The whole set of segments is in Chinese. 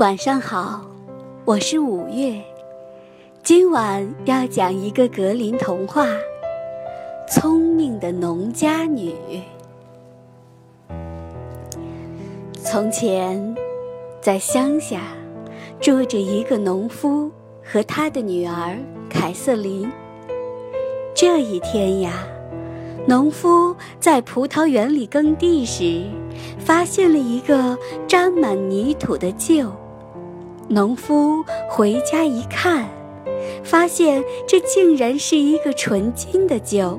晚上好，我是五月。今晚要讲一个格林童话《聪明的农家女》。从前，在乡下住着一个农夫和他的女儿凯瑟琳。这一天呀，农夫在葡萄园里耕地时，发现了一个沾满泥土的臼。农夫回家一看，发现这竟然是一个纯金的臼。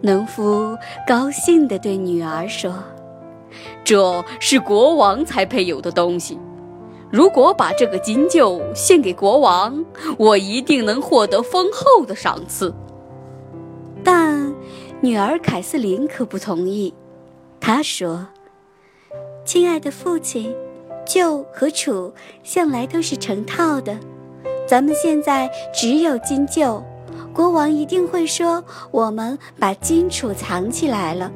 农夫高兴地对女儿说：“这是国王才配有的东西。如果把这个金臼献给国王，我一定能获得丰厚的赏赐。”但女儿凯瑟琳可不同意。她说：“亲爱的父亲。”旧和楚向来都是成套的，咱们现在只有金旧，国王一定会说我们把金楚藏起来了，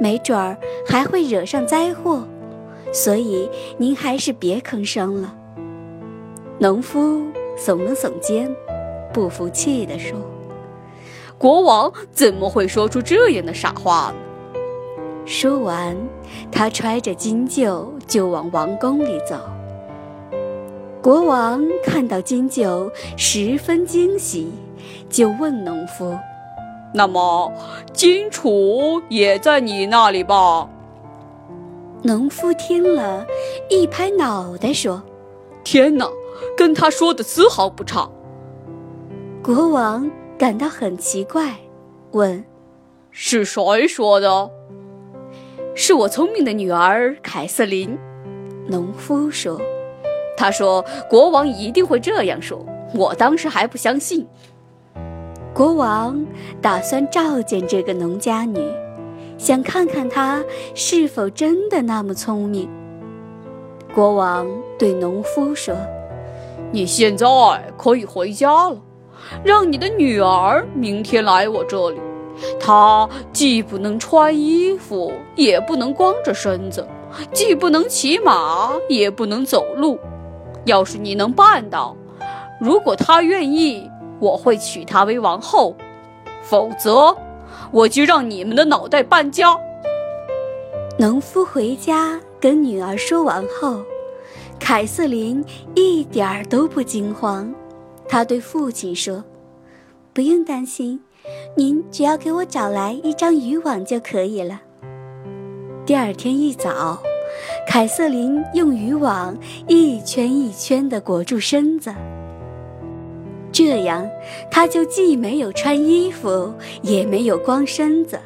没准儿还会惹上灾祸，所以您还是别吭声了。农夫耸了耸肩，不服气地说：“国王怎么会说出这样的傻话？”说完，他揣着金臼就往王宫里走。国王看到金臼，十分惊喜，就问农夫：“那么，金楚也在你那里吧？”农夫听了，一拍脑袋说：“天哪，跟他说的丝毫不差。”国王感到很奇怪，问：“是谁说的？”是我聪明的女儿凯瑟琳，农夫说：“他说国王一定会这样说，我当时还不相信。”国王打算召见这个农家女，想看看她是否真的那么聪明。国王对农夫说：“你现在可以回家了，让你的女儿明天来我这里。”他既不能穿衣服，也不能光着身子，既不能骑马，也不能走路。要是你能办到，如果他愿意，我会娶她为王后；否则，我就让你们的脑袋搬家。农夫回家跟女儿说完后，凯瑟琳一点儿都不惊慌。她对父亲说：“不用担心。”您只要给我找来一张渔网就可以了。第二天一早，凯瑟琳用渔网一圈一圈地裹住身子，这样她就既没有穿衣服，也没有光身子。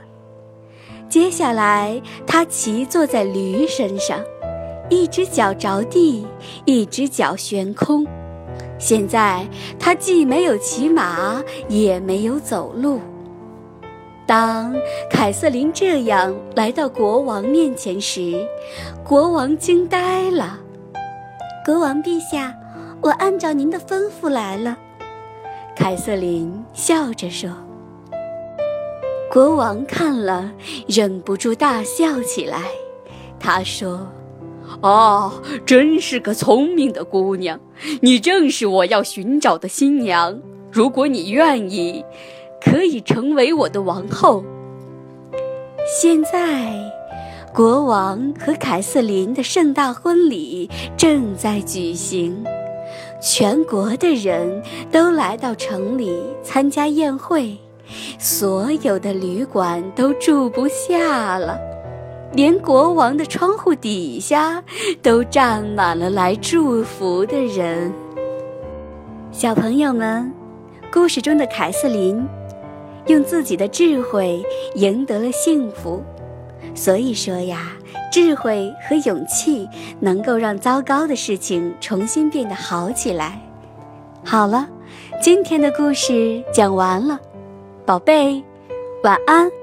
接下来，她骑坐在驴身上，一只脚着地，一只脚悬空。现在他既没有骑马，也没有走路。当凯瑟琳这样来到国王面前时，国王惊呆了。国王陛下，我按照您的吩咐来了。凯瑟琳笑着说。国王看了，忍不住大笑起来。他说。啊，真是个聪明的姑娘！你正是我要寻找的新娘。如果你愿意，可以成为我的王后。现在，国王和凯瑟琳的盛大婚礼正在举行，全国的人都来到城里参加宴会，所有的旅馆都住不下了。连国王的窗户底下都站满了来祝福的人。小朋友们，故事中的凯瑟琳用自己的智慧赢得了幸福。所以说呀，智慧和勇气能够让糟糕的事情重新变得好起来。好了，今天的故事讲完了，宝贝，晚安。